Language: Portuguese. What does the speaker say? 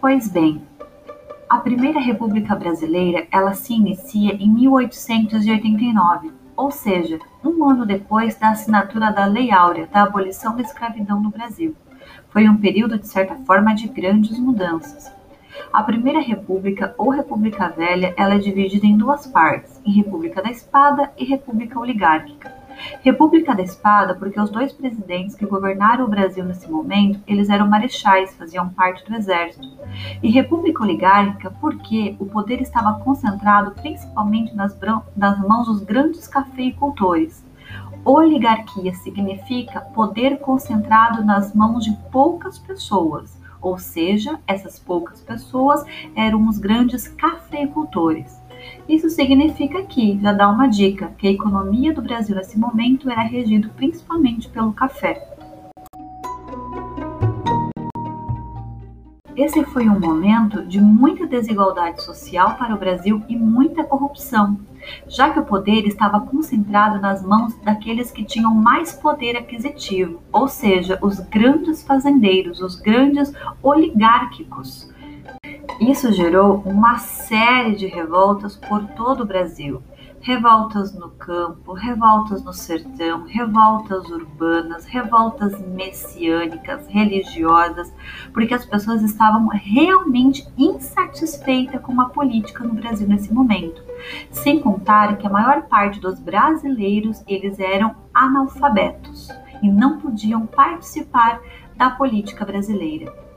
Pois bem, a Primeira República Brasileira, ela se inicia em 1889, ou seja, um ano depois da assinatura da Lei Áurea da abolição da escravidão no Brasil. Foi um período, de certa forma, de grandes mudanças. A Primeira República, ou República Velha, ela é dividida em duas partes, em República da Espada e República Oligárquica. República da Espada porque os dois presidentes que governaram o Brasil nesse momento, eles eram marechais, faziam parte do exército. E República Oligárquica porque o poder estava concentrado principalmente nas, nas mãos dos grandes cafeicultores. Oligarquia significa poder concentrado nas mãos de poucas pessoas, ou seja, essas poucas pessoas eram os grandes cafeicultores. Isso significa que, já dá uma dica, que a economia do Brasil nesse momento era regida principalmente pelo café. Esse foi um momento de muita desigualdade social para o Brasil e muita corrupção, já que o poder estava concentrado nas mãos daqueles que tinham mais poder aquisitivo, ou seja, os grandes fazendeiros, os grandes oligárquicos. Isso gerou uma série de revoltas por todo o Brasil. Revoltas no campo, revoltas no sertão, revoltas urbanas, revoltas messiânicas, religiosas, porque as pessoas estavam realmente insatisfeitas com a política no Brasil nesse momento. Sem contar que a maior parte dos brasileiros eles eram analfabetos e não podiam participar da política brasileira.